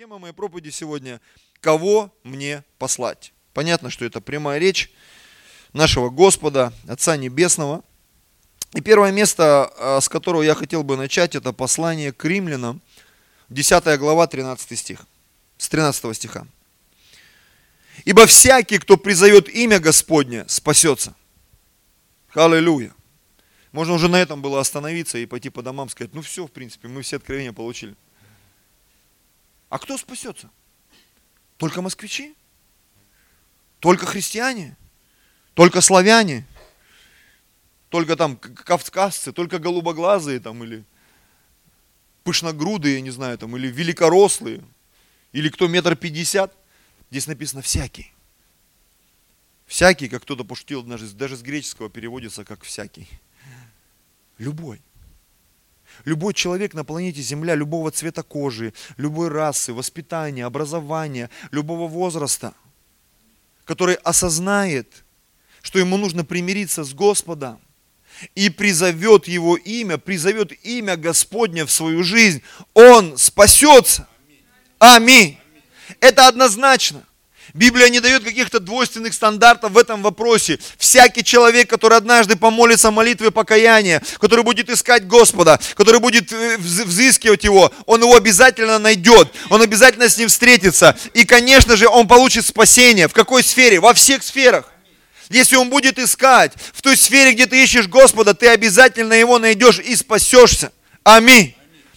Тема моей проповеди сегодня – «Кого мне послать?». Понятно, что это прямая речь нашего Господа, Отца Небесного. И первое место, а, с которого я хотел бы начать, это послание к римлянам, 10 глава, 13 стих, с 13 стиха. «Ибо всякий, кто призовет имя Господне, спасется». Аллилуйя. Можно уже на этом было остановиться и пойти по домам сказать, ну все, в принципе, мы все откровения получили. А кто спасется? Только москвичи? Только христиане? Только славяне? Только там кавказцы, только голубоглазые там или пышногрудые, я не знаю, там, или великорослые, или кто метр пятьдесят. Здесь написано всякий. Всякий, как кто-то пошутил, даже, даже с греческого переводится как всякий. Любой. Любой человек на планете Земля, любого цвета кожи, любой расы, воспитания, образования, любого возраста, который осознает, что ему нужно примириться с Господом, и призовет его имя, призовет имя Господня в свою жизнь, он спасется. Аминь. Это однозначно. Библия не дает каких-то двойственных стандартов в этом вопросе. Всякий человек, который однажды помолится молитвой покаяния, который будет искать Господа, который будет э, взыскивать Его, он его обязательно найдет, он обязательно с ним встретится. И, конечно же, он получит спасение. В какой сфере? Во всех сферах. Если он будет искать в той сфере, где ты ищешь Господа, ты обязательно его найдешь и спасешься. Аминь.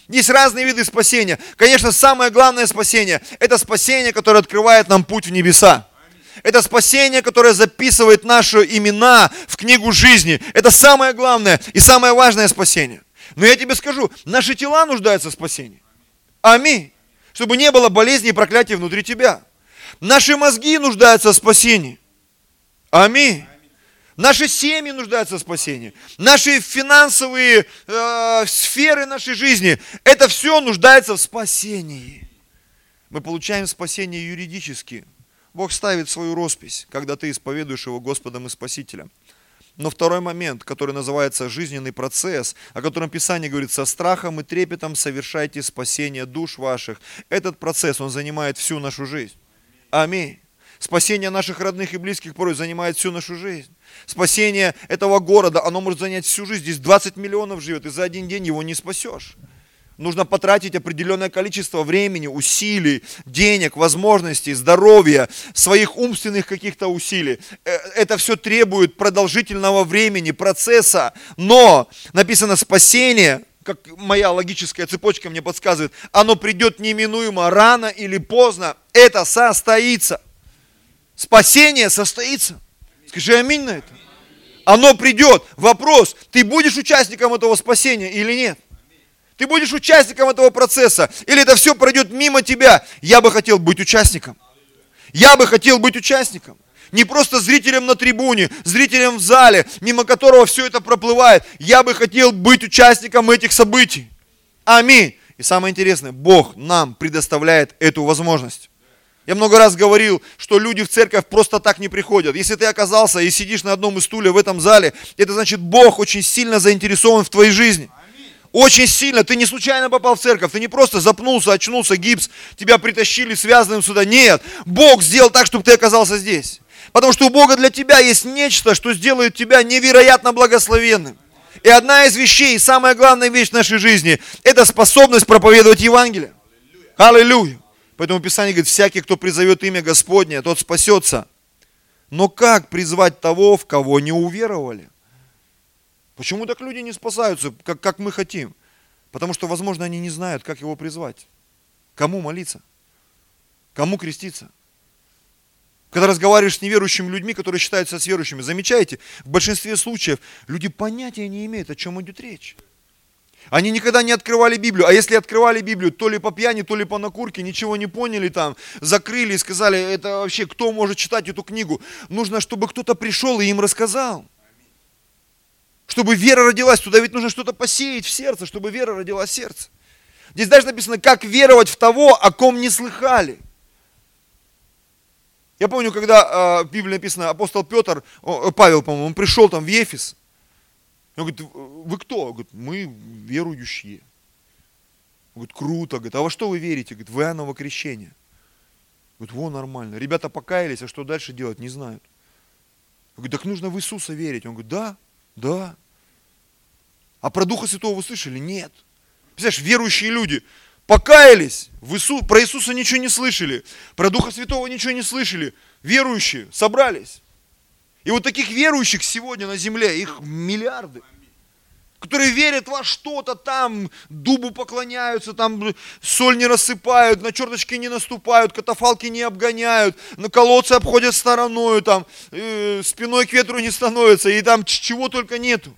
Есть разные виды спасения. Конечно, самое главное спасение – это спасение, которое открывает нам путь в небеса. Это спасение, которое записывает наши имена в книгу жизни. Это самое главное и самое важное спасение. Но я тебе скажу, наши тела нуждаются в спасении. Аминь. Чтобы не было болезни и проклятий внутри тебя. Наши мозги нуждаются в спасении. Аминь. Наши семьи нуждаются в спасении. Наши финансовые э, сферы нашей жизни, это все нуждается в спасении. Мы получаем спасение юридически. Бог ставит свою роспись, когда ты исповедуешь его Господом и Спасителем. Но второй момент, который называется жизненный процесс, о котором Писание говорит, со страхом и трепетом совершайте спасение душ ваших. Этот процесс, он занимает всю нашу жизнь. Аминь. Спасение наших родных и близких порой занимает всю нашу жизнь. Спасение этого города, оно может занять всю жизнь. Здесь 20 миллионов живет, и за один день его не спасешь. Нужно потратить определенное количество времени, усилий, денег, возможностей, здоровья, своих умственных каких-то усилий. Э, это все требует продолжительного времени, процесса. Но написано спасение, как моя логическая цепочка мне подсказывает, оно придет неминуемо, рано или поздно. Это состоится. Спасение состоится. Скажи аминь на это. Оно придет. Вопрос, ты будешь участником этого спасения или нет? Ты будешь участником этого процесса? Или это все пройдет мимо тебя? Я бы хотел быть участником. Я бы хотел быть участником. Не просто зрителем на трибуне, зрителем в зале, мимо которого все это проплывает. Я бы хотел быть участником этих событий. Аминь. И самое интересное, Бог нам предоставляет эту возможность. Я много раз говорил, что люди в церковь просто так не приходят. Если ты оказался и сидишь на одном из стульев в этом зале, это значит, Бог очень сильно заинтересован в твоей жизни. Очень сильно. Ты не случайно попал в церковь. Ты не просто запнулся, очнулся, гипс, тебя притащили связанным сюда. Нет. Бог сделал так, чтобы ты оказался здесь. Потому что у Бога для тебя есть нечто, что сделает тебя невероятно благословенным. И одна из вещей, самая главная вещь в нашей жизни, это способность проповедовать Евангелие. Аллилуйя. Поэтому Писание говорит, всякий, кто призовет имя Господне, тот спасется. Но как призвать того, в кого не уверовали? Почему так люди не спасаются, как, как мы хотим? Потому что, возможно, они не знают, как его призвать. Кому молиться? Кому креститься? Когда разговариваешь с неверующими людьми, которые считаются с верующими, замечаете, в большинстве случаев люди понятия не имеют, о чем идет речь. Они никогда не открывали Библию. А если открывали Библию, то ли по пьяни, то ли по накурке, ничего не поняли там, закрыли и сказали, это вообще кто может читать эту книгу? Нужно, чтобы кто-то пришел и им рассказал. Чтобы вера родилась, туда ведь нужно что-то посеять в сердце, чтобы вера родилась в сердце. Здесь даже написано, как веровать в того, о ком не слыхали. Я помню, когда э, в Библии написано, апостол Петр, о, Павел, по-моему, он пришел там в Ефес, он говорит, вы кто? Он говорит, мы верующие. Он говорит, круто. Говорит, а во что вы верите? Говорит, в Иоанново крещение. Говорит, во, нормально. Ребята покаялись, а что дальше делать, не знают. Я говорю, так нужно в Иисуса верить. Он говорит, да, да. А про Духа Святого вы слышали? Нет. Представляешь, верующие люди покаялись, в Иису, про Иисуса ничего не слышали, про Духа Святого ничего не слышали. Верующие собрались. И вот таких верующих сегодня на земле, их миллиарды которые верят во что-то там, дубу поклоняются, там соль не рассыпают, на черточки не наступают, катафалки не обгоняют, на колодцы обходят стороною, там, э, спиной к ветру не становятся, и там чего только нету.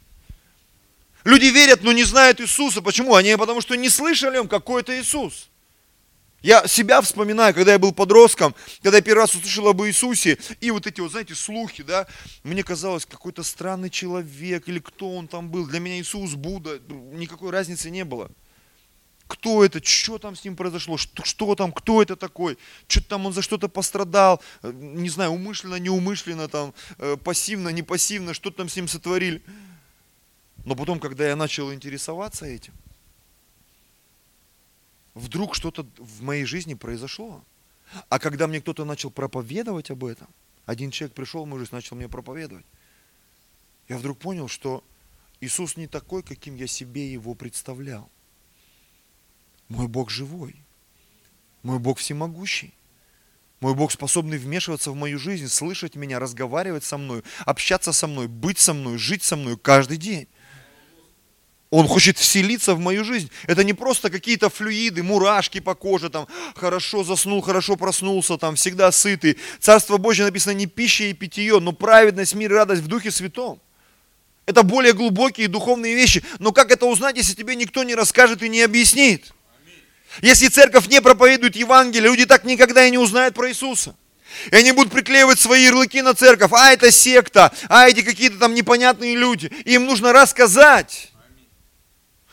Люди верят, но не знают Иисуса. Почему? Они потому что не слышали им, какой это Иисус. Я себя вспоминаю, когда я был подростком, когда я первый раз услышал об Иисусе, и вот эти вот, знаете, слухи, да, мне казалось, какой-то странный человек, или кто он там был. Для меня Иисус, Будда, никакой разницы не было. Кто это, что там с ним произошло, что, что там, кто это такой, что-то там он за что-то пострадал, э, не знаю, умышленно, неумышленно, там, э, пассивно, не пассивно, что там с ним сотворили. Но потом, когда я начал интересоваться этим, вдруг что-то в моей жизни произошло. А когда мне кто-то начал проповедовать об этом, один человек пришел в мою жизнь, начал мне проповедовать, я вдруг понял, что Иисус не такой, каким я себе его представлял. Мой Бог живой. Мой Бог всемогущий. Мой Бог способный вмешиваться в мою жизнь, слышать меня, разговаривать со мной, общаться со мной, быть со мной, жить со мной каждый день. Он хочет вселиться в мою жизнь. Это не просто какие-то флюиды, мурашки по коже, там, хорошо заснул, хорошо проснулся, там, всегда сытый. Царство Божье написано не пища и питье, но праведность, мир и радость в Духе Святом. Это более глубокие духовные вещи. Но как это узнать, если тебе никто не расскажет и не объяснит? Если церковь не проповедует Евангелие, люди так никогда и не узнают про Иисуса. И они будут приклеивать свои ярлыки на церковь. А это секта, а эти какие-то там непонятные люди. Им нужно рассказать.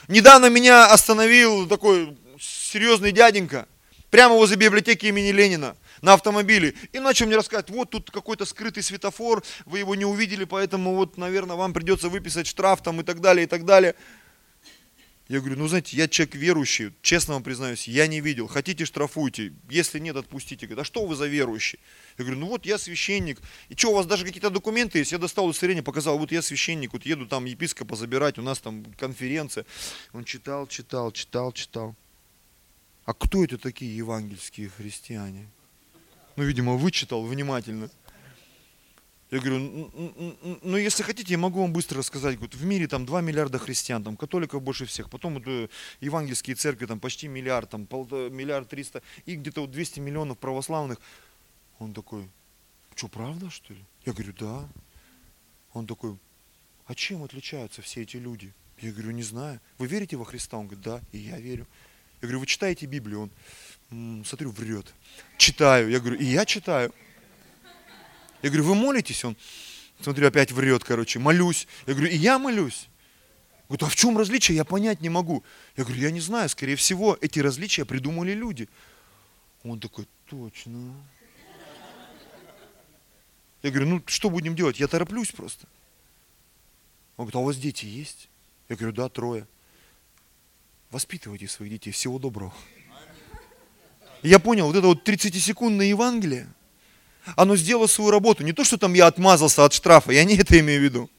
Недавно меня остановил такой серьезный дяденька, прямо возле библиотеки имени Ленина, на автомобиле. И начал мне рассказывать, вот тут какой-то скрытый светофор, вы его не увидели, поэтому вот, наверное, вам придется выписать штраф там и так далее, и так далее. Я говорю, ну знаете, я человек верующий, честно вам признаюсь, я не видел. Хотите, штрафуйте, если нет, отпустите. Говорит, а что вы за верующий? Я говорю, ну вот я священник. И что, у вас даже какие-то документы есть? Я достал удостоверение, показал, вот я священник, вот еду там епископа забирать, у нас там конференция. Он читал, читал, читал, читал. А кто это такие евангельские христиане? Ну, видимо, вычитал внимательно. Я говорю, ну если хотите, я могу вам быстро рассказать. Вот, в мире там 2 миллиарда христиан, там католиков больше всех, потом вот, э, евангельские церкви там почти миллиард, там пол, миллиард триста, и где-то вот 200 миллионов православных. Он такой, что, правда что ли? Я говорю, да. Он такой, а чем отличаются все эти люди? Я говорю, не знаю. Вы верите во Христа? Он говорит, да, и я верю. Я говорю, вы читаете Библию? Он, смотрю, врет. Читаю. Я говорю, и я читаю. Я говорю, вы молитесь? Он, смотрю, опять врет, короче, молюсь. Я говорю, и я молюсь. Говорит, а в чем различие? Я понять не могу. Я говорю, я не знаю, скорее всего, эти различия придумали люди. Он такой, точно. Я говорю, ну что будем делать? Я тороплюсь просто. Он говорит, а у вас дети есть? Я говорю, да, трое. Воспитывайте своих детей. Всего доброго. я понял, вот это вот 30-секундное Евангелие – оно сделало свою работу. Не то, что там я отмазался от штрафа, я не это имею в виду.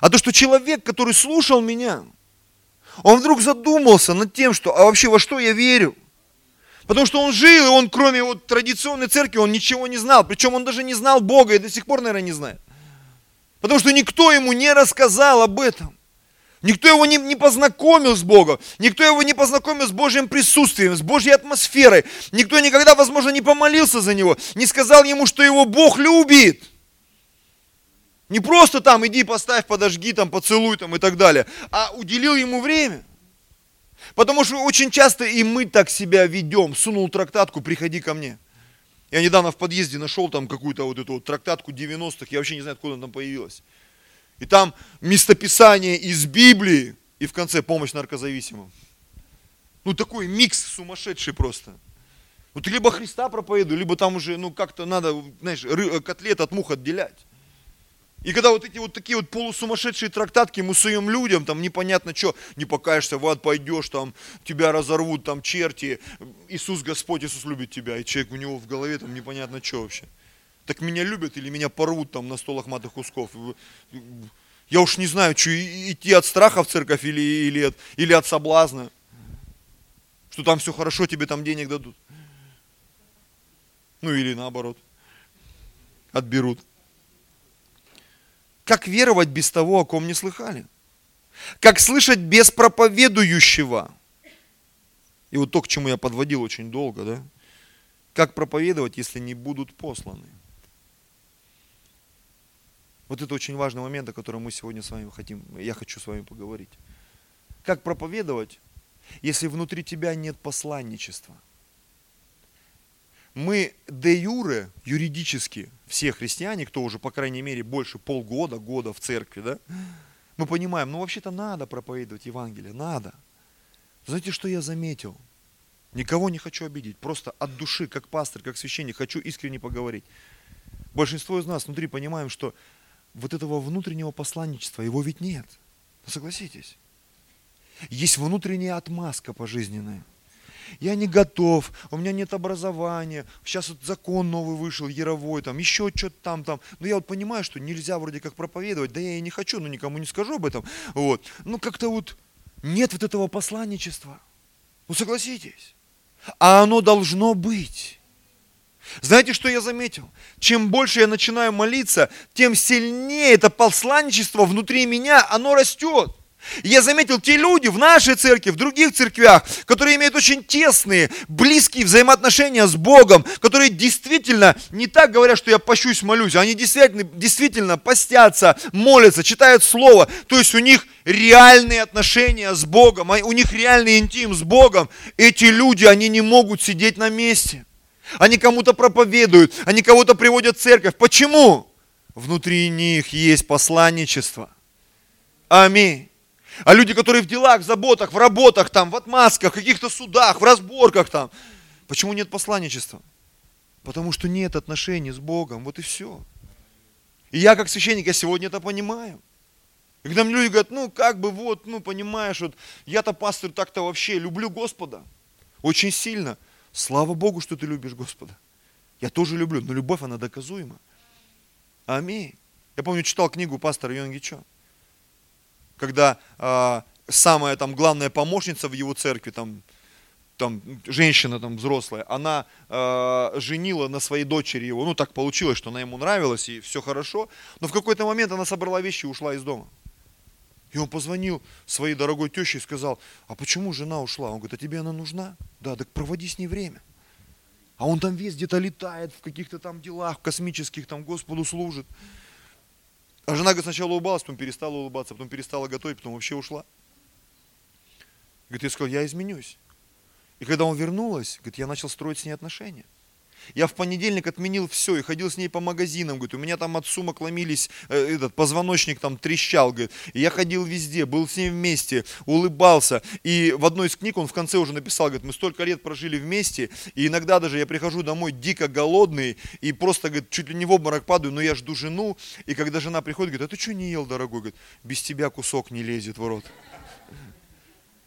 А то, что человек, который слушал меня, он вдруг задумался над тем, что, а вообще во что я верю? Потому что он жил, и он кроме вот традиционной церкви, он ничего не знал. Причем он даже не знал Бога и до сих пор, наверное, не знает. Потому что никто ему не рассказал об этом. Никто его не, не познакомил с Богом, никто его не познакомил с Божьим присутствием, с Божьей атмосферой. Никто никогда, возможно, не помолился за него, не сказал ему, что его Бог любит. Не просто там иди поставь, подожги, там поцелуй там и так далее, а уделил ему время. Потому что очень часто и мы так себя ведем. Сунул трактатку, приходи ко мне. Я недавно в подъезде нашел там какую-то вот эту вот трактатку 90-х, я вообще не знаю, откуда она там появилась. И там местописание из Библии, и в конце помощь наркозависимым. Ну такой микс сумасшедший просто. Вот либо Христа проповедую, либо там уже, ну как-то надо, знаешь, котлет от мух отделять. И когда вот эти вот такие вот полусумасшедшие трактатки мы суем людям, там непонятно что, не покаешься, в ад пойдешь, там тебя разорвут, там черти, Иисус Господь, Иисус любит тебя, и человек у него в голове там непонятно что вообще. Так меня любят или меня порвут там на стол лохматых кусков. Я уж не знаю, что идти от страха в церковь или, или, от, или от соблазна. Что там все хорошо, тебе там денег дадут. Ну или наоборот. Отберут. Как веровать без того, о ком не слыхали? Как слышать без проповедующего? И вот то, к чему я подводил очень долго, да? Как проповедовать, если не будут посланы? Вот это очень важный момент, о котором мы сегодня с вами хотим, я хочу с вами поговорить. Как проповедовать, если внутри тебя нет посланничества? Мы де юре, юридически, все христиане, кто уже, по крайней мере, больше полгода, года в церкви, да, мы понимаем, ну вообще-то надо проповедовать Евангелие, надо. Знаете, что я заметил? Никого не хочу обидеть, просто от души, как пастор, как священник, хочу искренне поговорить. Большинство из нас внутри понимаем, что вот этого внутреннего посланничества, его ведь нет. Согласитесь. Есть внутренняя отмазка пожизненная. Я не готов, у меня нет образования, сейчас вот закон новый вышел, яровой, там, еще что-то там, там. Но я вот понимаю, что нельзя вроде как проповедовать, да я и не хочу, но никому не скажу об этом. Вот. Ну как-то вот нет вот этого посланничества. Ну согласитесь. А оно должно быть. Знаете, что я заметил? Чем больше я начинаю молиться, тем сильнее это посланничество внутри меня, оно растет. Я заметил, те люди в нашей церкви, в других церквях, которые имеют очень тесные, близкие взаимоотношения с Богом, которые действительно не так говорят, что я пощусь, молюсь, они действительно, действительно постятся, молятся, читают Слово. То есть у них реальные отношения с Богом, а у них реальный интим с Богом. Эти люди, они не могут сидеть на месте. Они кому-то проповедуют, они кого-то приводят в церковь. Почему? Внутри них есть посланничество. Аминь. А люди, которые в делах, в заботах, в работах, там, в отмазках, в каких-то судах, в разборках там. Почему нет посланничества? Потому что нет отношений с Богом, вот и все. И я как священник, я сегодня это понимаю. И когда мне люди говорят, ну как бы вот, ну понимаешь, вот я-то пастор так-то вообще люблю Господа. Очень сильно. Слава Богу, что ты любишь Господа. Я тоже люблю, но любовь, она доказуема. Аминь. Я помню, читал книгу пастора Йонги Чо, когда э, самая там главная помощница в его церкви, там, там женщина там взрослая, она э, женила на своей дочери его. Ну, так получилось, что она ему нравилась, и все хорошо. Но в какой-то момент она собрала вещи и ушла из дома. И он позвонил своей дорогой теще и сказал, а почему жена ушла? Он говорит, а тебе она нужна? Да, так проводи с ней время. А он там весь где-то летает в каких-то там делах космических, там Господу служит. А жена говорит, сначала улыбалась, потом перестала улыбаться, потом перестала готовить, потом вообще ушла. Говорит, я сказал, я изменюсь. И когда он вернулась, говорит, я начал строить с ней отношения. Я в понедельник отменил все и ходил с ней по магазинам, говорит, у меня там от сумок ломились, э, этот позвоночник там трещал, говорит. И я ходил везде, был с ней вместе, улыбался. И в одной из книг он в конце уже написал, говорит, мы столько лет прожили вместе, и иногда даже я прихожу домой дико голодный, и просто, говорит, чуть ли не в обморок падаю, но я жду жену, и когда жена приходит, говорит, а ты что не ел, дорогой? Говорит, без тебя кусок не лезет в рот.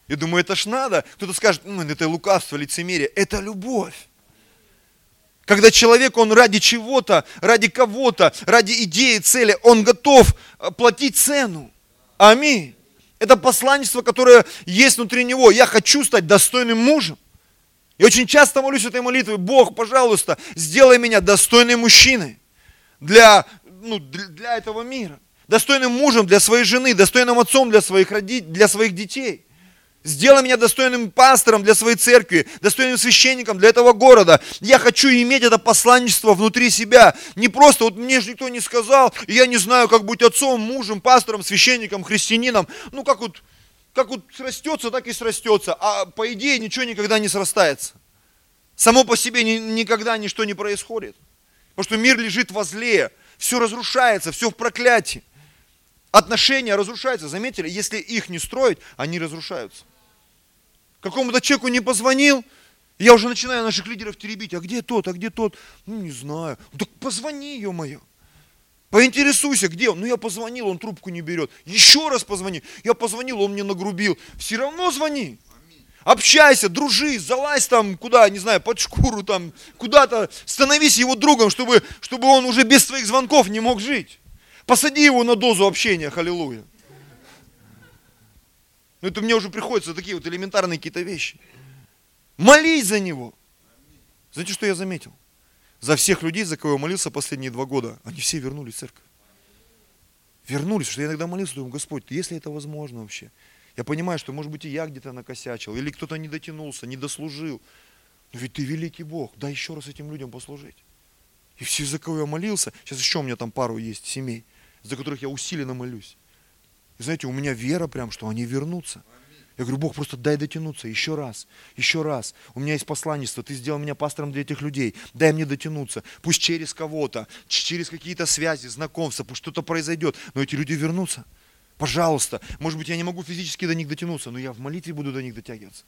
Я думаю, это ж надо. Кто-то скажет, ну, это лукавство, лицемерие. Это любовь. Когда человек, он ради чего-то, ради кого-то, ради идеи, цели, он готов э, платить цену. Аминь. Это посланничество, которое есть внутри него. Я хочу стать достойным мужем. И очень часто молюсь этой молитвой, Бог, пожалуйста, сделай меня достойным мужчиной для, ну, для этого мира. Достойным мужем для своей жены, достойным отцом для своих, родителей, для своих детей. Сделай меня достойным пастором для своей церкви, достойным священником для этого города. Я хочу иметь это посланничество внутри себя. Не просто, вот мне же никто не сказал, я не знаю, как быть отцом, мужем, пастором, священником, христианином. Ну, как вот, как вот срастется, так и срастется. А по идее ничего никогда не срастается. Само по себе ни, никогда ничто не происходит. Потому что мир лежит возле, все разрушается, все в проклятии. Отношения разрушаются. Заметили, если их не строить, они разрушаются какому-то человеку не позвонил, я уже начинаю наших лидеров теребить. А где тот, а где тот? Ну, не знаю. Ну, так позвони, мое. Поинтересуйся, где он. Ну, я позвонил, он трубку не берет. Еще раз позвони. Я позвонил, он мне нагрубил. Все равно звони. Общайся, дружи, залазь там куда, не знаю, под шкуру там, куда-то. Становись его другом, чтобы, чтобы он уже без твоих звонков не мог жить. Посади его на дозу общения, халилуя. Ну, это мне уже приходится такие вот элементарные какие-то вещи. Молись за него. Знаете, что я заметил? За всех людей, за кого я молился последние два года, они все вернулись в церковь. Вернулись, что я иногда молился, думаю, Господь, если это возможно вообще. Я понимаю, что, может быть, и я где-то накосячил, или кто-то не дотянулся, не дослужил. Но ведь ты великий Бог, дай еще раз этим людям послужить. И все, за кого я молился, сейчас еще у меня там пару есть семей, за которых я усиленно молюсь. И знаете, у меня вера прям, что они вернутся. Я говорю, Бог, просто дай дотянуться еще раз, еще раз. У меня есть посланничество, ты сделал меня пастором для этих людей. Дай мне дотянуться. Пусть через кого-то, через какие-то связи, знакомства, пусть что-то произойдет. Но эти люди вернутся. Пожалуйста. Может быть, я не могу физически до них дотянуться, но я в молитве буду до них дотягиваться.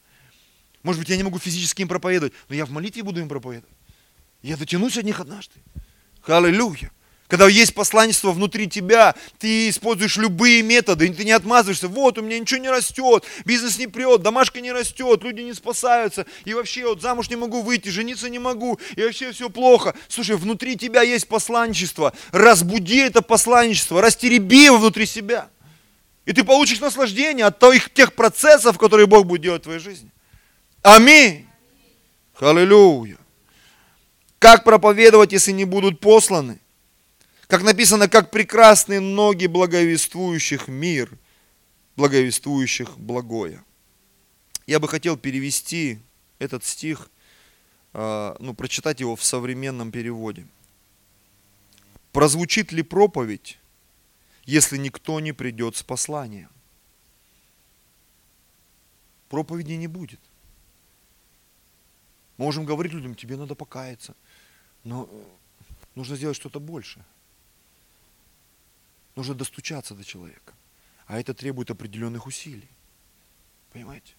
Может быть, я не могу физически им проповедовать, но я в молитве буду им проповедовать. Я дотянусь от них однажды. Аллилуйя. Когда есть посланничество внутри тебя, ты используешь любые методы, ты не отмазываешься, вот у меня ничего не растет, бизнес не прет, домашка не растет, люди не спасаются, и вообще вот замуж не могу выйти, жениться не могу, и вообще все плохо. Слушай, внутри тебя есть посланничество, разбуди это посланничество, растереби его внутри себя. И ты получишь наслаждение от тех, тех процессов, которые Бог будет делать в твоей жизни. Аминь. Аллилуйя. Как проповедовать, если не будут посланы? Как написано, как прекрасные ноги благовествующих мир, благовествующих благое. Я бы хотел перевести этот стих, а, ну, прочитать его в современном переводе. Прозвучит ли проповедь, если никто не придет с посланием? Проповеди не будет. Можем говорить людям, тебе надо покаяться, но нужно сделать что-то большее. Нужно достучаться до человека. А это требует определенных усилий. Понимаете?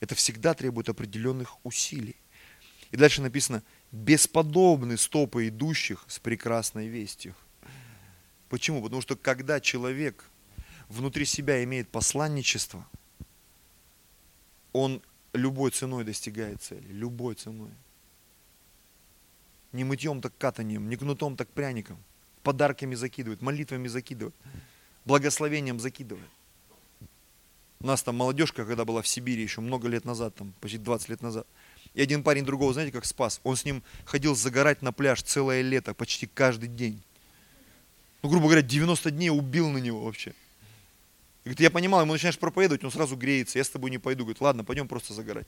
Это всегда требует определенных усилий. И дальше написано, бесподобны стопы идущих с прекрасной вестью. Почему? Потому что когда человек внутри себя имеет посланничество, он любой ценой достигает цели, любой ценой. Не мытьем, так катанием, не кнутом, так пряником – подарками закидывает, молитвами закидывает, благословением закидывает. У нас там молодежка, когда была в Сибири еще много лет назад, там почти 20 лет назад, и один парень другого, знаете, как спас. Он с ним ходил загорать на пляж целое лето, почти каждый день. Ну, грубо говоря, 90 дней убил на него вообще. И говорит, я понимал, ему начинаешь проповедовать, он сразу греется, я с тобой не пойду. Говорит, ладно, пойдем просто загорать.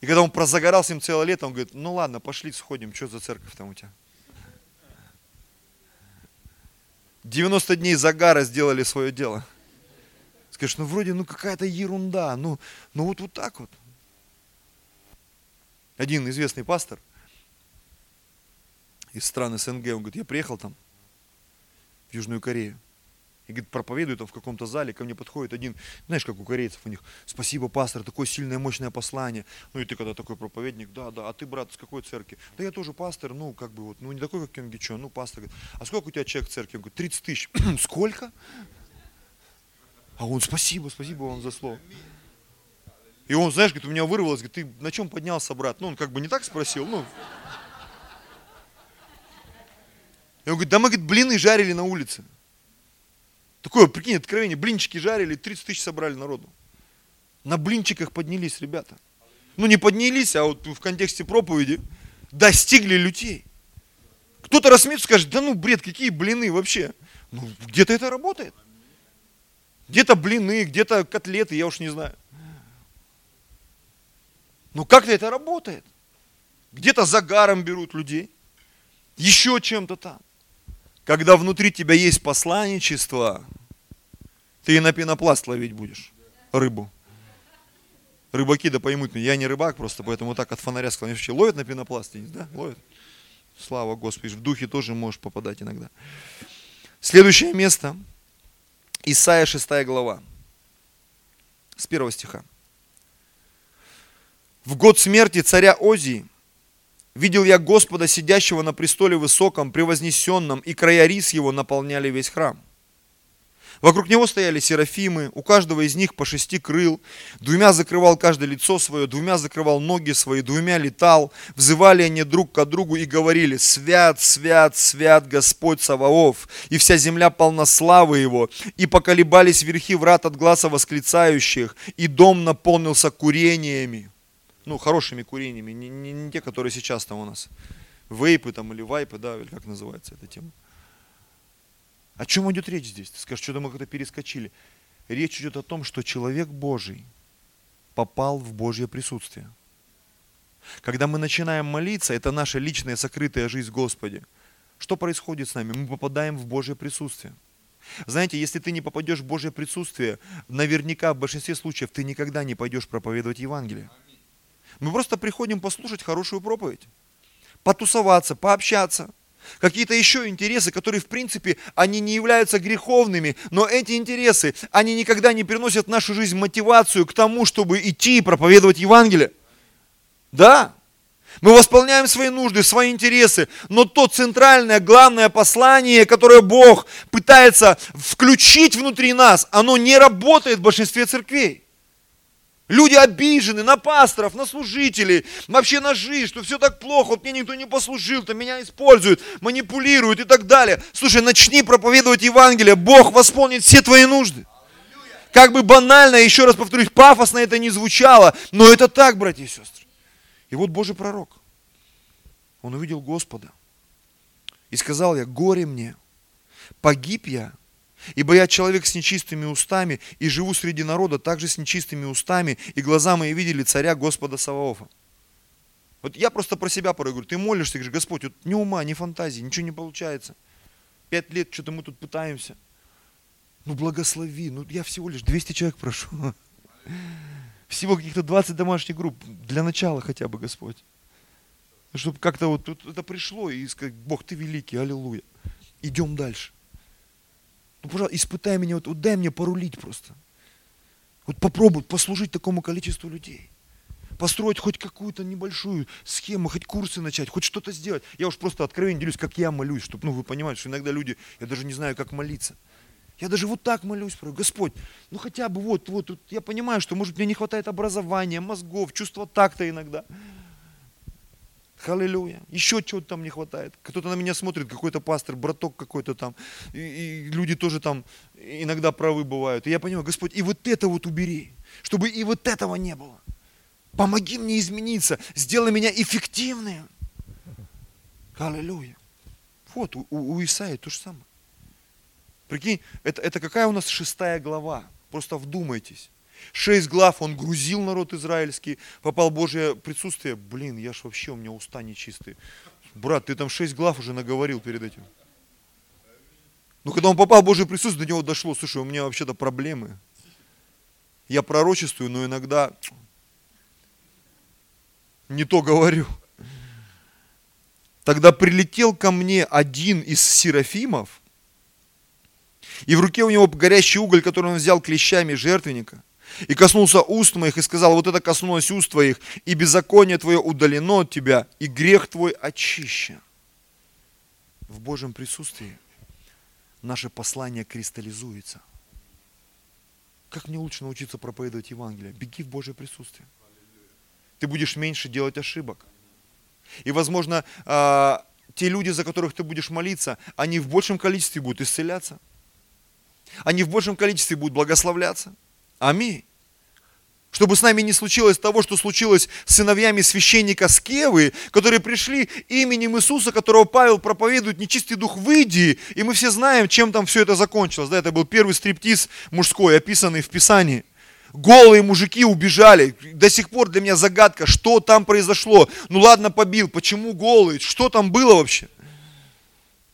И когда он прозагорал с ним целое лето, он говорит, ну ладно, пошли сходим, что за церковь там у тебя? 90 дней загара сделали свое дело. Скажешь, ну вроде, ну какая-то ерунда, ну, ну вот, вот так вот. Один известный пастор из стран СНГ, он говорит, я приехал там, в Южную Корею, и говорит, проповедую там в каком-то зале, ко мне подходит один, знаешь, как у корейцев у них, спасибо, пастор, такое сильное, мощное послание. Ну и ты когда такой проповедник, да, да, а ты, брат, с какой церкви? Да я тоже пастор, ну как бы вот, ну не такой, как Кем Гичон, ну пастор. Говорит, а сколько у тебя человек в церкви? Он говорит, 30 тысяч. Сколько? А он, спасибо, спасибо вам за слово. И он, знаешь, говорит, у меня вырвалось, говорит, ты на чем поднялся, брат? Ну, он как бы не так спросил, ну. И он говорит, да мы, говорит, блины жарили на улице. Такое, прикинь, откровение. Блинчики жарили, 30 тысяч собрали народу. На блинчиках поднялись ребята. Ну не поднялись, а вот в контексте проповеди достигли людей. Кто-то рассмеется, скажет, да ну бред, какие блины вообще. Ну где-то это работает. Где-то блины, где-то котлеты, я уж не знаю. Но как-то это работает. Где-то загаром берут людей. Еще чем-то там. Когда внутри тебя есть посланничество, ты и на пенопласт ловить будешь рыбу. Рыбаки да поймут меня, я не рыбак просто, поэтому так от фонаря склоняюсь. Ловят на пенопласте, да? Ловят. Слава Господи, в духе тоже можешь попадать иногда. Следующее место. Исайя 6 глава. С первого стиха. В год смерти царя Озии Видел я Господа, сидящего на престоле высоком, превознесенном, и края рис его наполняли весь храм. Вокруг него стояли серафимы, у каждого из них по шести крыл. Двумя закрывал каждое лицо свое, двумя закрывал ноги свои, двумя летал. Взывали они друг к другу и говорили, «Свят, свят, свят Господь Саваоф, и вся земля полна славы Его». И поколебались верхи врат от глаза восклицающих, и дом наполнился курениями. Ну, хорошими курениями, не, не, не те, которые сейчас там у нас. Вейпы там или вайпы, да, или как называется эта тема. О чем идет речь здесь? Ты скажешь, что-то мы как-то перескочили. Речь идет о том, что человек Божий попал в Божье присутствие. Когда мы начинаем молиться, это наша личная сокрытая жизнь в Господе. Что происходит с нами? Мы попадаем в Божье присутствие. Знаете, если ты не попадешь в Божье присутствие, наверняка в большинстве случаев ты никогда не пойдешь проповедовать Евангелие. Мы просто приходим послушать хорошую проповедь, потусоваться, пообщаться – какие-то еще интересы, которые в принципе, они не являются греховными, но эти интересы, они никогда не приносят в нашу жизнь мотивацию к тому, чтобы идти и проповедовать Евангелие. Да, мы восполняем свои нужды, свои интересы, но то центральное, главное послание, которое Бог пытается включить внутри нас, оно не работает в большинстве церквей. Люди обижены на пасторов, на служителей, вообще на жизнь, что все так плохо, вот мне никто не послужил, то меня используют, манипулируют и так далее. Слушай, начни проповедовать Евангелие, Бог восполнит все твои нужды. Как бы банально, еще раз повторюсь, пафосно это не звучало, но это так, братья и сестры. И вот Божий пророк, он увидел Господа и сказал я, горе мне, погиб я, Ибо я человек с нечистыми устами, и живу среди народа также с нечистыми устами, и глаза мои видели царя Господа Саваофа. Вот я просто про себя порой говорю, ты молишься, говоришь, Господь, вот ни ума, ни фантазии, ничего не получается. Пять лет что-то мы тут пытаемся. Ну благослови, ну я всего лишь 200 человек прошу. Всего каких-то 20 домашних групп, для начала хотя бы, Господь. Чтобы как-то вот это пришло и сказать, Бог, ты великий, аллилуйя. Идем дальше. Ну, пожалуйста, испытай меня, вот, вот дай мне порулить просто. Вот попробуй послужить такому количеству людей. Построить хоть какую-то небольшую схему, хоть курсы начать, хоть что-то сделать. Я уж просто откровенно делюсь, как я молюсь, чтобы ну, вы понимаете, что иногда люди, я даже не знаю, как молиться. Я даже вот так молюсь, про Господь, ну хотя бы вот, вот, вот, я понимаю, что может мне не хватает образования, мозгов, чувства такта иногда. Халилюя. Еще чего-то там не хватает. Кто-то на меня смотрит, какой-то пастор, браток какой-то там. И, и люди тоже там иногда правы бывают. И я понимаю, Господь, и вот это вот убери, чтобы и вот этого не было. Помоги мне измениться, сделай меня эффективным. Аллилуйя. Вот, у, у Исаия то же самое. Прикинь, это, это какая у нас шестая глава? Просто вдумайтесь. Шесть глав он грузил народ израильский, попал Божье присутствие. Блин, я ж вообще, у меня уста нечистые. Брат, ты там шесть глав уже наговорил перед этим. Но когда он попал в Божье присутствие, до него дошло, слушай, у меня вообще-то проблемы. Я пророчествую, но иногда не то говорю. Тогда прилетел ко мне один из серафимов, и в руке у него горящий уголь, который он взял клещами жертвенника – и коснулся уст моих, и сказал, вот это коснулось уст твоих, и беззаконие твое удалено от тебя, и грех твой очищен. В Божьем присутствии наше послание кристаллизуется. Как мне лучше научиться проповедовать Евангелие? Беги в Божье присутствие. Ты будешь меньше делать ошибок. И, возможно, а, те люди, за которых ты будешь молиться, они в большем количестве будут исцеляться. Они в большем количестве будут благословляться. Аминь. Чтобы с нами не случилось того, что случилось с сыновьями священника Скевы, которые пришли именем Иисуса, которого Павел проповедует, нечистый дух, выйди. И мы все знаем, чем там все это закончилось. Да, это был первый стриптиз мужской, описанный в Писании. Голые мужики убежали. До сих пор для меня загадка, что там произошло. Ну ладно, побил. Почему голые? Что там было вообще?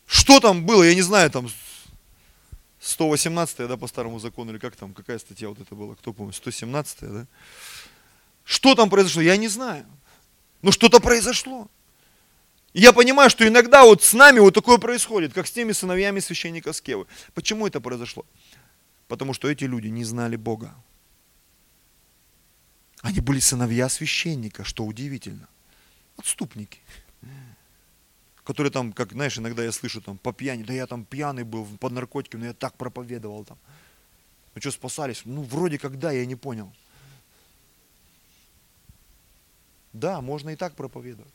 Что там было? Я не знаю, там 118 да, по старому закону, или как там, какая статья вот это была, кто помнит, 117 да? Что там произошло, я не знаю. Но что-то произошло. Я понимаю, что иногда вот с нами вот такое происходит, как с теми сыновьями священника Скевы. Почему это произошло? Потому что эти люди не знали Бога. Они были сыновья священника, что удивительно. Отступники. Которые там, как, знаешь, иногда я слышу там по пьяни, да я там пьяный был под наркотиками, но я так проповедовал там. Ну что, спасались? Ну, вроде как да, я не понял. Да, можно и так проповедовать.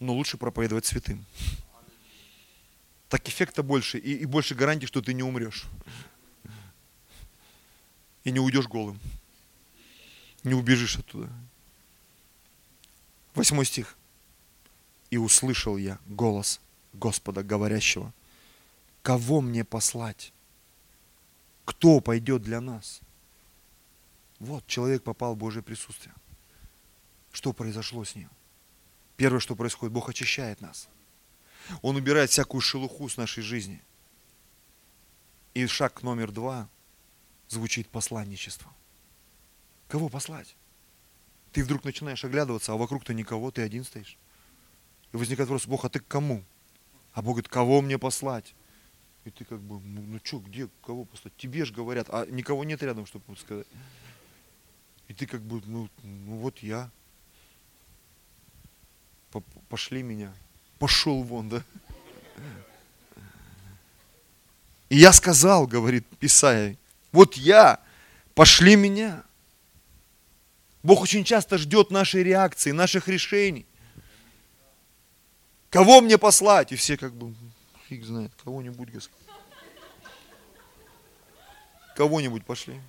Но лучше проповедовать святым. Так эффекта больше и, и больше гарантий, что ты не умрешь. И не уйдешь голым. Не убежишь оттуда. Восьмой стих. И услышал я голос Господа, говорящего, кого мне послать? Кто пойдет для нас? Вот, человек попал в Божье присутствие. Что произошло с ним? Первое, что происходит, Бог очищает нас. Он убирает всякую шелуху с нашей жизни. И шаг номер два звучит посланничество. Кого послать? Ты вдруг начинаешь оглядываться, а вокруг-то никого, ты один стоишь. И возникает вопрос, Бог, а ты к кому? А Бог говорит, кого мне послать? И ты как бы, ну, ну что, где, кого послать? Тебе же говорят, а никого нет рядом, чтобы сказать. И ты как бы, ну, ну вот я. Пошли меня. Пошел вон, да? И я сказал, говорит Исаия, вот я, пошли меня. Бог очень часто ждет нашей реакции, наших решений. Кого мне послать? И все как бы, Фиг знает, кого-нибудь, Господь. Кого-нибудь пошли.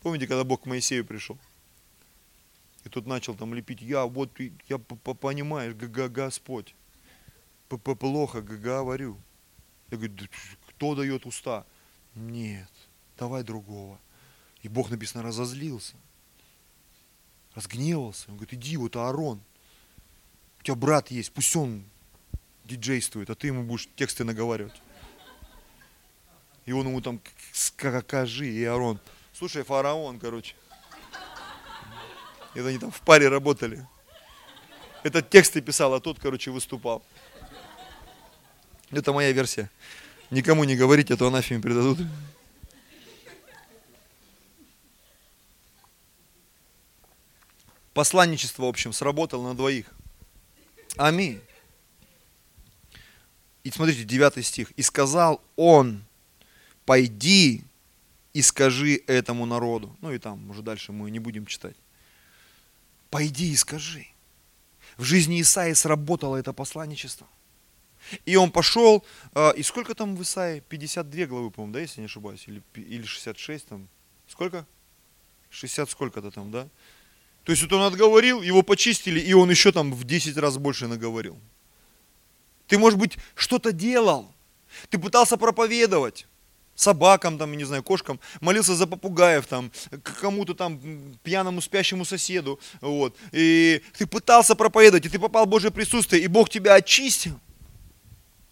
Помните, когда Бог к Моисею пришел? И тут начал там лепить, я вот, я понимаешь, Господь, плохо говорю. Я говорю, кто дает уста? Нет, давай другого. И Бог написано разозлился, разгневался. Он говорит, иди, вот Аарон, у тебя брат есть, пусть он диджействует, а ты ему будешь тексты наговаривать. И он ему там скажи, и Аарон. Слушай, фараон, короче. Это они там в паре работали. Этот тексты писал, а тот, короче, выступал. Это моя версия. Никому не говорите, а то анафеме передадут. Посланничество, в общем, сработало на двоих. Аминь. И смотрите, 9 стих. «И сказал он, пойди и скажи этому народу». Ну и там, уже дальше мы не будем читать. «Пойди и скажи». В жизни Исаии сработало это посланничество. И он пошел, а, и сколько там в Исаии? 52 главы, по-моему, да, если не ошибаюсь, или, или 66 там. Сколько? 60 сколько-то там, да? То есть вот он отговорил, его почистили, и он еще там в 10 раз больше наговорил. Ты, может быть, что-то делал. Ты пытался проповедовать собакам, там, не знаю, кошкам, молился за попугаев, там, кому-то там, пьяному спящему соседу, вот. И ты пытался проповедовать, и ты попал в Божье присутствие, и Бог тебя очистил.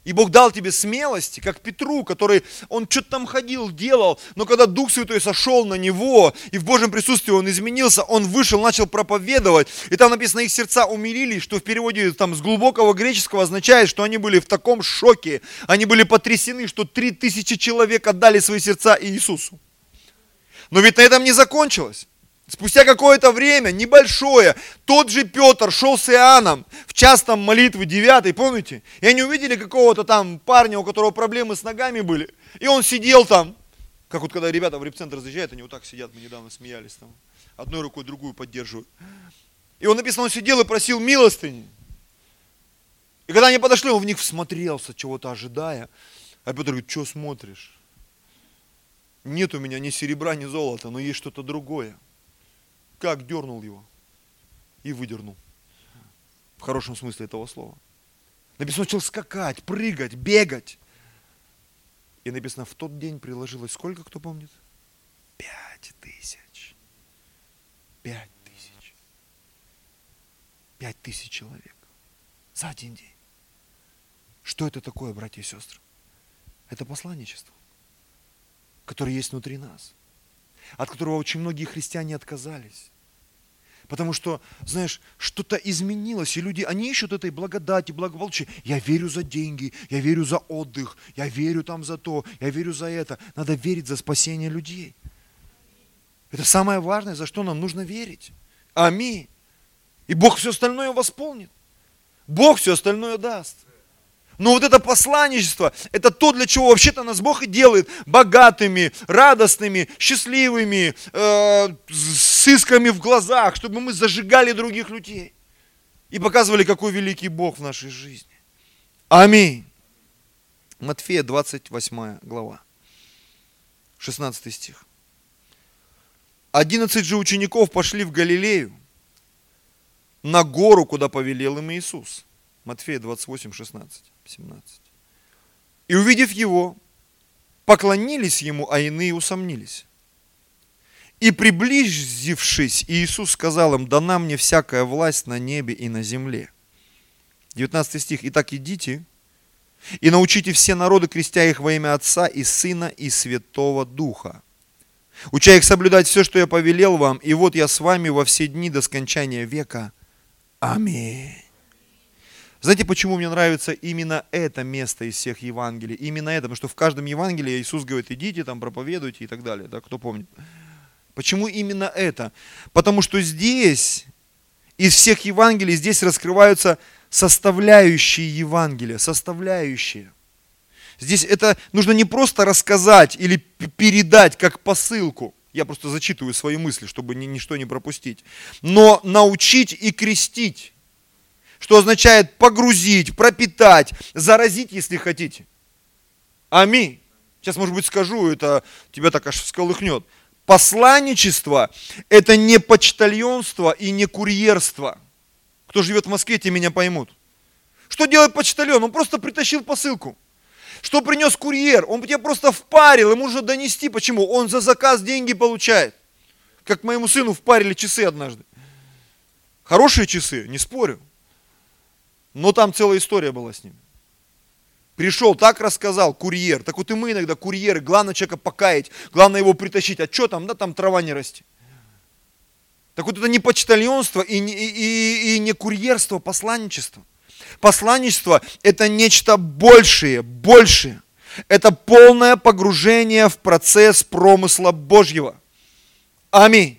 И Бог дал тебе смелости, как Петру, который, он что-то там ходил, делал, но когда Дух Святой сошел на него, и в Божьем присутствии он изменился, он вышел, начал проповедовать, и там написано, их сердца умилились, что в переводе там с глубокого греческого означает, что они были в таком шоке, они были потрясены, что три тысячи человек отдали свои сердца Иисусу. Но ведь на этом не закончилось. Спустя какое-то время, небольшое, тот же Петр шел с Иоанном в час там молитвы 9, помните? И они увидели какого-то там парня, у которого проблемы с ногами были. И он сидел там, как вот когда ребята в репцентр заезжают, они вот так сидят, мы недавно смеялись там, одной рукой другую поддерживают. И он написано, он сидел и просил милостыни. И когда они подошли, он в них всмотрелся, чего-то ожидая. А Петр говорит, что смотришь? Нет у меня ни серебра, ни золота, но есть что-то другое как дернул его и выдернул. В хорошем смысле этого слова. Написано, начал скакать, прыгать, бегать. И написано, в тот день приложилось сколько, кто помнит? Пять тысяч. Пять тысяч. Пять тысяч человек. За один день. Что это такое, братья и сестры? Это посланничество, которое есть внутри нас, от которого очень многие христиане отказались. Потому что, знаешь, что-то изменилось, и люди, они ищут этой благодати, благополучия. Я верю за деньги, я верю за отдых, я верю там за то, я верю за это. Надо верить за спасение людей. Это самое важное, за что нам нужно верить. Аминь. И Бог все остальное восполнит. Бог все остальное даст. Но вот это посланничество, это то, для чего вообще-то нас Бог и делает богатыми, радостными, счастливыми, э, с искрами в глазах, чтобы мы зажигали других людей и показывали, какой великий Бог в нашей жизни. Аминь. Матфея 28 глава, 16 стих. Одиннадцать же учеников пошли в Галилею, на гору, куда повелел им Иисус. Матфея 28, 16. 17. И увидев его, поклонились ему, а иные усомнились. И приблизившись, Иисус сказал им, дана мне всякая власть на небе и на земле. 19 стих. Итак, идите и научите все народы, крестя их во имя Отца и Сына и Святого Духа, уча их соблюдать все, что я повелел вам, и вот я с вами во все дни до скончания века. Аминь. Знаете, почему мне нравится именно это место из всех Евангелий? Именно это, потому что в каждом Евангелии Иисус говорит, идите там, проповедуйте и так далее. Да, кто помнит? Почему именно это? Потому что здесь, из всех Евангелий, здесь раскрываются составляющие Евангелия, составляющие. Здесь это нужно не просто рассказать или передать как посылку, я просто зачитываю свои мысли, чтобы ни, ничто не пропустить, но научить и крестить что означает погрузить, пропитать, заразить, если хотите. Аминь. Сейчас, может быть, скажу, это тебя так аж всколыхнет. Посланничество – это не почтальонство и не курьерство. Кто живет в Москве, те меня поймут. Что делает почтальон? Он просто притащил посылку. Что принес курьер? Он тебя просто впарил, ему нужно донести. Почему? Он за заказ деньги получает. Как моему сыну впарили часы однажды. Хорошие часы, не спорю. Но там целая история была с ним. Пришел, так рассказал, курьер. Так вот и мы иногда курьеры, главное человека покаять, главное его притащить. А что там, да там трава не расти. Так вот это не почтальонство и не, и, и, не курьерство, а посланничество. Посланничество – это нечто большее, большее. Это полное погружение в процесс промысла Божьего. Аминь.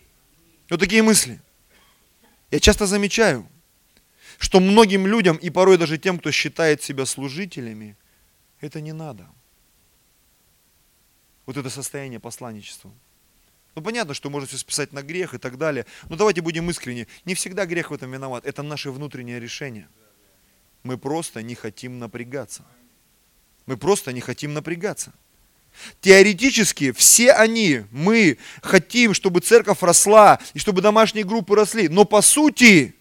Вот такие мысли. Я часто замечаю, что многим людям, и порой даже тем, кто считает себя служителями, это не надо. Вот это состояние посланничества. Ну понятно, что можно все списать на грех и так далее. Но давайте будем искренни. Не всегда грех в этом виноват. Это наше внутреннее решение. Мы просто не хотим напрягаться. Мы просто не хотим напрягаться. Теоретически все они, мы хотим, чтобы церковь росла и чтобы домашние группы росли. Но по сути,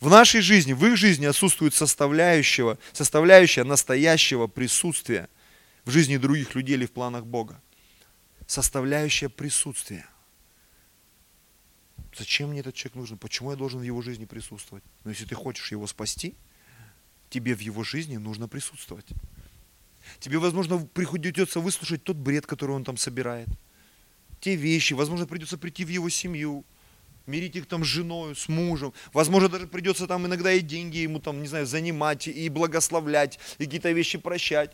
в нашей жизни, в их жизни отсутствует составляющего, составляющая настоящего присутствия в жизни других людей или в планах Бога. Составляющая присутствия. Зачем мне этот человек нужен? Почему я должен в его жизни присутствовать? Но если ты хочешь его спасти, тебе в его жизни нужно присутствовать. Тебе, возможно, придется выслушать тот бред, который он там собирает. Те вещи, возможно, придется прийти в его семью, мирить их там с женой, с мужем. Возможно, даже придется там иногда и деньги ему там, не знаю, занимать, и благословлять, и какие-то вещи прощать.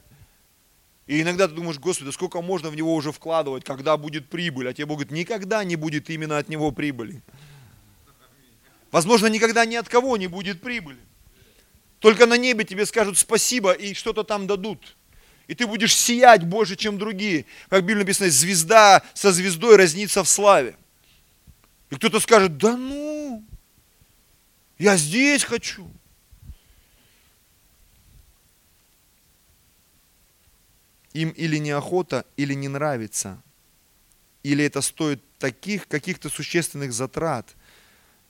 И иногда ты думаешь, Господи, сколько можно в него уже вкладывать, когда будет прибыль? А тебе Бог говорит, никогда не будет именно от него прибыли. Возможно, никогда ни от кого не будет прибыли. Только на небе тебе скажут спасибо и что-то там дадут. И ты будешь сиять больше, чем другие. Как в Библии написано, звезда со звездой разнится в славе. И кто-то скажет, да ну, я здесь хочу. Им или неохота, или не нравится, или это стоит таких каких-то существенных затрат,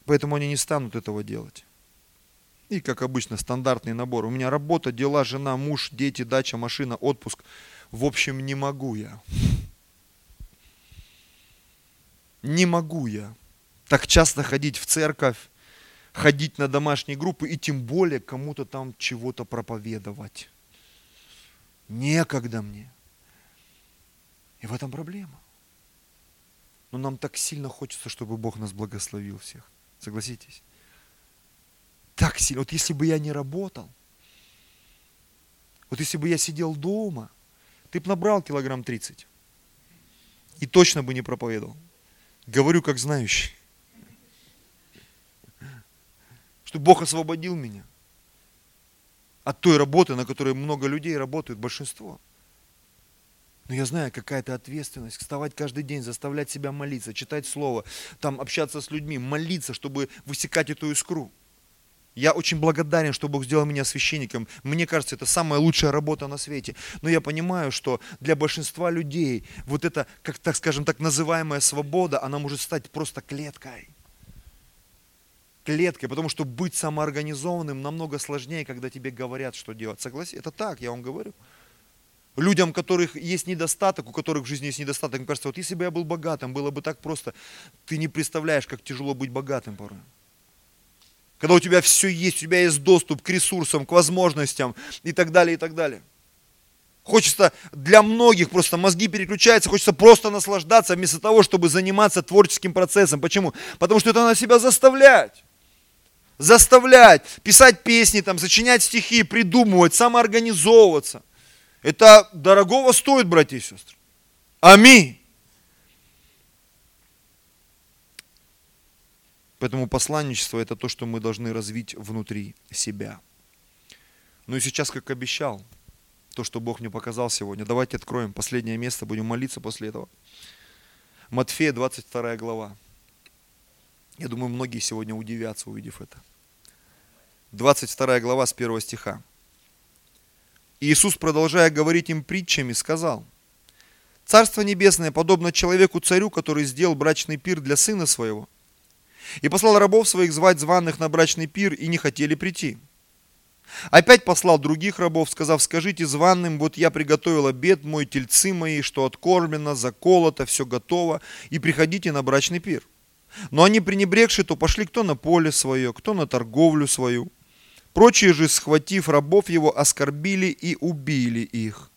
поэтому они не станут этого делать. И, как обычно, стандартный набор. У меня работа, дела, жена, муж, дети, дача, машина, отпуск. В общем, не могу я. Не могу я так часто ходить в церковь, ходить на домашние группы и тем более кому-то там чего-то проповедовать. Некогда мне. И в этом проблема. Но нам так сильно хочется, чтобы Бог нас благословил всех. Согласитесь? Так сильно. Вот если бы я не работал, вот если бы я сидел дома, ты бы набрал килограмм 30. И точно бы не проповедовал. Говорю как знающий. Что Бог освободил меня от той работы, на которой много людей работают, большинство. Но я знаю, какая-то ответственность, вставать каждый день, заставлять себя молиться, читать Слово, там общаться с людьми, молиться, чтобы высекать эту искру. Я очень благодарен, что Бог сделал меня священником. Мне кажется, это самая лучшая работа на свете. Но я понимаю, что для большинства людей вот эта, как так скажем, так называемая свобода, она может стать просто клеткой. Клеткой, потому что быть самоорганизованным намного сложнее, когда тебе говорят, что делать. Согласен? Это так, я вам говорю. Людям, у которых есть недостаток, у которых в жизни есть недостаток, мне кажется, вот если бы я был богатым, было бы так просто. Ты не представляешь, как тяжело быть богатым порой. Когда у тебя все есть, у тебя есть доступ к ресурсам, к возможностям и так далее, и так далее. Хочется для многих просто мозги переключаются, хочется просто наслаждаться вместо того, чтобы заниматься творческим процессом. Почему? Потому что это надо себя заставлять. Заставлять, писать песни, там, сочинять стихи, придумывать, самоорганизовываться. Это дорогого стоит, братья и сестры. Аминь. Поэтому посланничество – это то, что мы должны развить внутри себя. Ну и сейчас, как обещал, то, что Бог мне показал сегодня. Давайте откроем последнее место, будем молиться после этого. Матфея, 22 глава. Я думаю, многие сегодня удивятся, увидев это. 22 глава с 1 стиха. Иисус, продолжая говорить им притчами, сказал, «Царство небесное подобно человеку-царю, который сделал брачный пир для сына своего, и послал рабов своих звать званых на брачный пир, и не хотели прийти. Опять послал других рабов, сказав, скажите званым, вот я приготовил обед мой, тельцы мои, что откормлено, заколото, все готово, и приходите на брачный пир. Но они, пренебрегши, то пошли кто на поле свое, кто на торговлю свою. Прочие же, схватив рабов его, оскорбили и убили их.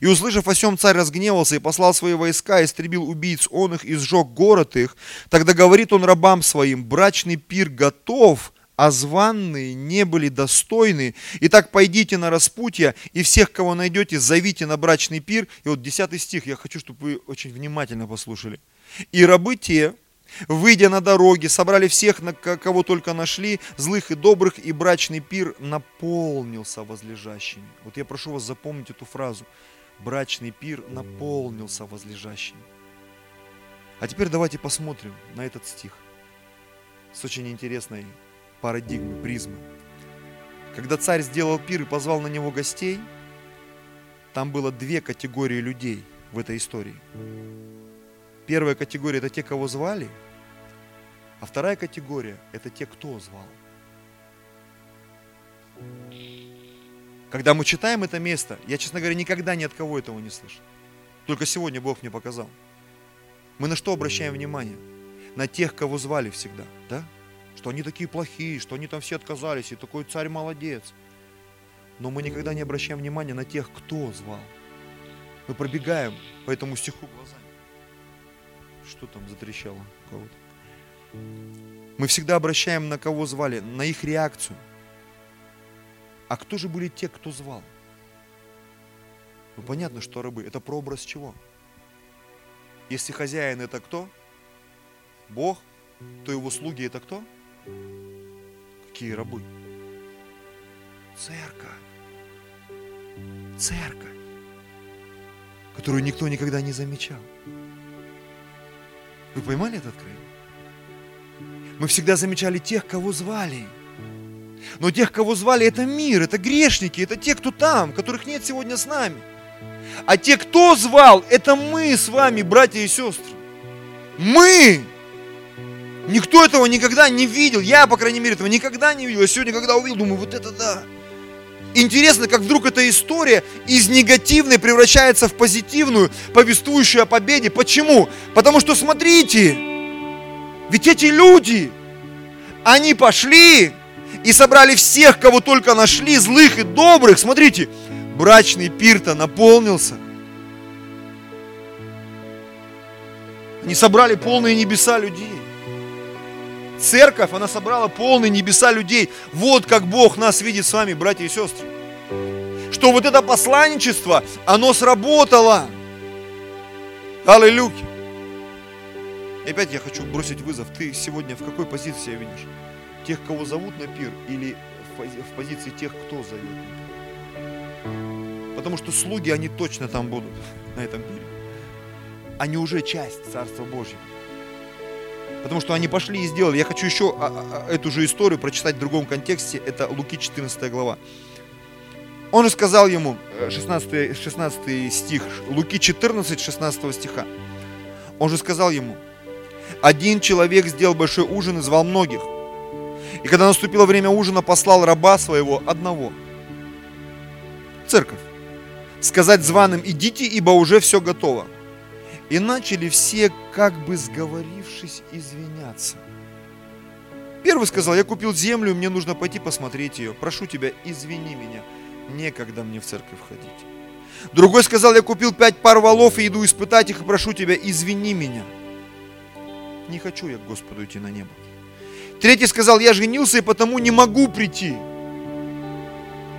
И услышав о сем, царь разгневался и послал свои войска, истребил убийц он их и сжег город их. Тогда говорит он рабам своим, брачный пир готов, а званные не были достойны. Итак, пойдите на распутье, и всех, кого найдете, зовите на брачный пир. И вот 10 стих, я хочу, чтобы вы очень внимательно послушали. И рабы те, выйдя на дороги, собрали всех, кого только нашли, злых и добрых, и брачный пир наполнился возлежащими. Вот я прошу вас запомнить эту фразу брачный пир наполнился возлежащими. А теперь давайте посмотрим на этот стих с очень интересной парадигмы, призмы. Когда царь сделал пир и позвал на него гостей, там было две категории людей в этой истории. Первая категория – это те, кого звали, а вторая категория – это те, кто звал. Когда мы читаем это место, я, честно говоря, никогда ни от кого этого не слышал. Только сегодня Бог мне показал. Мы на что обращаем внимание? На тех, кого звали всегда, да? Что они такие плохие, что они там все отказались, и такой царь молодец. Но мы никогда не обращаем внимания на тех, кто звал. Мы пробегаем по этому стиху глазами. Что там затрещало кого-то? Мы всегда обращаем на кого звали, на их реакцию – а кто же были те, кто звал? Ну понятно, что рабы. Это прообраз чего? Если хозяин это кто? Бог, то его слуги это кто? Какие рабы? Церковь. Церковь, которую никто никогда не замечал. Вы поймали это откровение? Мы всегда замечали тех, кого звали – но тех, кого звали, это мир, это грешники, это те, кто там, которых нет сегодня с нами. А те, кто звал, это мы с вами, братья и сестры. Мы! Никто этого никогда не видел. Я, по крайней мере, этого никогда не видел. Я сегодня, когда увидел, думаю, вот это да. Интересно, как вдруг эта история из негативной превращается в позитивную, повествующую о победе. Почему? Потому что, смотрите, ведь эти люди, они пошли и собрали всех, кого только нашли, злых и добрых. Смотрите, брачный пир-то наполнился. Они собрали полные небеса людей. Церковь, она собрала полные небеса людей. Вот как Бог нас видит с вами, братья и сестры. Что вот это посланничество, оно сработало. Аллилуйя. И опять я хочу бросить вызов. Ты сегодня в какой позиции себя видишь? тех, кого зовут на пир, или в позиции тех, кто зовет. Потому что слуги, они точно там будут, на этом пире. Они уже часть Царства Божьего. Потому что они пошли и сделали. Я хочу еще а, а, а, эту же историю прочитать в другом контексте. Это Луки 14 глава. Он же сказал ему, 16, э, 16 стих, Луки 14, 16 стиха. Он же сказал ему, один человек сделал большой ужин и звал многих. И когда наступило время ужина, послал раба своего одного. Церковь. Сказать званым, идите, ибо уже все готово. И начали все, как бы сговорившись, извиняться. Первый сказал, я купил землю, мне нужно пойти посмотреть ее. Прошу тебя, извини меня, некогда мне в церковь ходить. Другой сказал, я купил пять пар валов и иду испытать их, и прошу тебя, извини меня. Не хочу я к Господу идти на небо. Третий сказал, я женился и потому не могу прийти.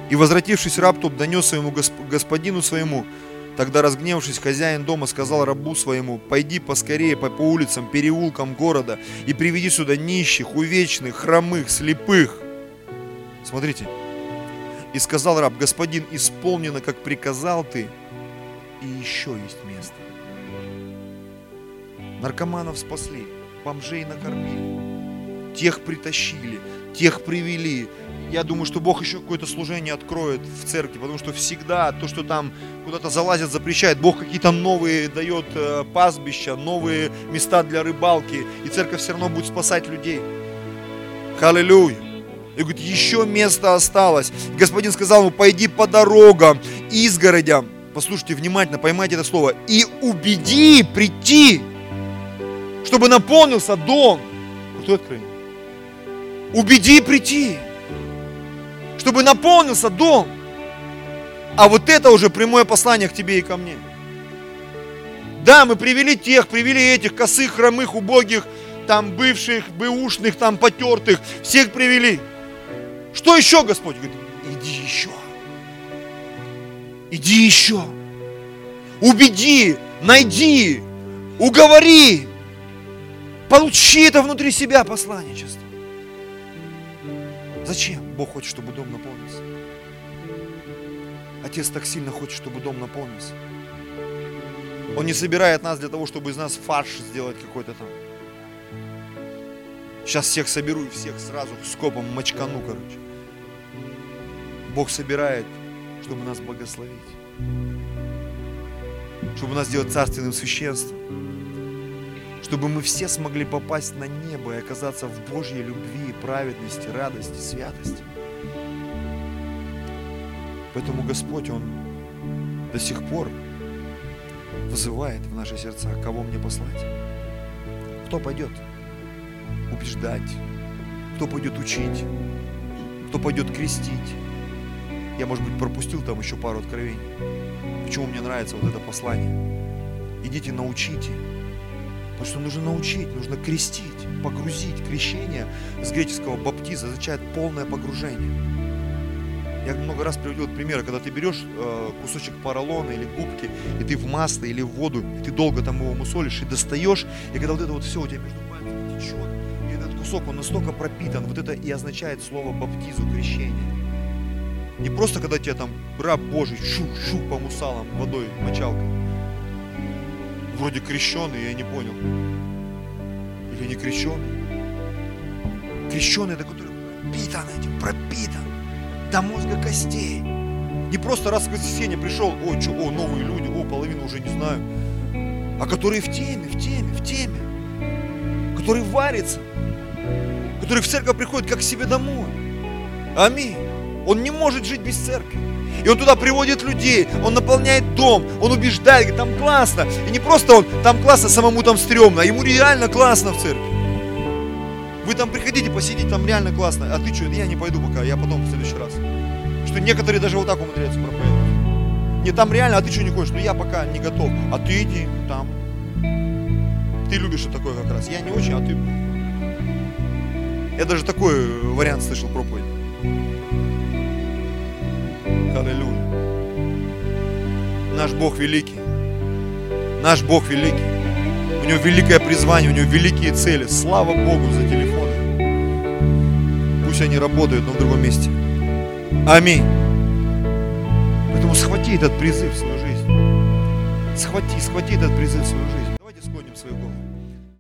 И возвратившись раб тот донес своему господину своему, Тогда разгневавшись, хозяин дома сказал рабу своему, «Пойди поскорее по, по улицам, переулкам города и приведи сюда нищих, увечных, хромых, слепых». Смотрите. И сказал раб, «Господин, исполнено, как приказал ты, и еще есть место». Наркоманов спасли, бомжей накормили, тех притащили, тех привели, я думаю, что Бог еще какое-то служение откроет в церкви, потому что всегда то, что там куда-то залазят, запрещает, Бог какие-то новые дает э, пастбища, новые места для рыбалки, и церковь все равно будет спасать людей. Аллилуйя. И говорит, еще место осталось. И господин сказал ему, пойди по дорогам, изгородям. Послушайте внимательно, поймайте это слово. И убеди прийти, чтобы наполнился дом. Кто открыл? Убеди прийти чтобы наполнился дом. А вот это уже прямое послание к тебе и ко мне. Да, мы привели тех, привели этих косых, хромых, убогих, там бывших, бэушных, там потертых, всех привели. Что еще Господь говорит? Иди еще. Иди еще. Убеди, найди, уговори. Получи это внутри себя посланничество. Зачем? Бог хочет, чтобы дом наполнился. Отец так сильно хочет, чтобы дом наполнился. Он не собирает нас для того, чтобы из нас фарш сделать какой-то там. Сейчас всех соберу и всех сразу скопом мочкану, короче. Бог собирает, чтобы нас благословить. Чтобы нас сделать царственным священством чтобы мы все смогли попасть на небо и оказаться в Божьей любви, праведности, радости, святости. Поэтому Господь, Он до сих пор вызывает в наши сердца, кого мне послать. Кто пойдет убеждать, кто пойдет учить, кто пойдет крестить. Я, может быть, пропустил там еще пару откровений. Почему мне нравится вот это послание? Идите, научите, Потому что нужно научить, нужно крестить, погрузить. Крещение с греческого баптиза означает полное погружение. Я много раз приводил примеры, когда ты берешь э, кусочек поролона или губки, и ты в масло или в воду, и ты долго там его мусолишь и достаешь, и когда вот это вот все у тебя между пальцами течет, и этот кусок, он настолько пропитан, вот это и означает слово баптизу, крещение. Не просто когда тебя там раб Божий шух-шух по мусалам водой, мочалкой, вроде крещеный, я не понял. Или не крещеный? Крещеный, это который пропитан этим, пропитан до мозга костей. Не просто раз в воскресенье пришел, о, что, о, новые люди, о, половину уже не знаю. А которые в теме, в теме, в теме. Который варится. Который в церковь приходит как к себе домой. Аминь. Он не может жить без церкви. И он туда приводит людей, он наполняет дом, он убеждает, говорит, там классно. И не просто он, там классно, самому там стрёмно, а ему реально классно в церкви. Вы там приходите, посидите, там реально классно. А ты что, я не пойду пока, я потом в следующий раз. Что некоторые даже вот так умудряются проповедовать. Не, там реально, а ты что не хочешь? Ну я пока не готов. А ты иди там. Ты любишь такое как раз. Я не очень, а ты... Я даже такой вариант слышал проповедь. Аллилуйя. Наш Бог великий. Наш Бог великий. У него великое призвание, у него великие цели. Слава Богу за телефоны. Пусть они работают, но в другом месте. Аминь. Поэтому схвати этот призыв в свою жизнь. Схвати, схвати этот призыв в свою жизнь.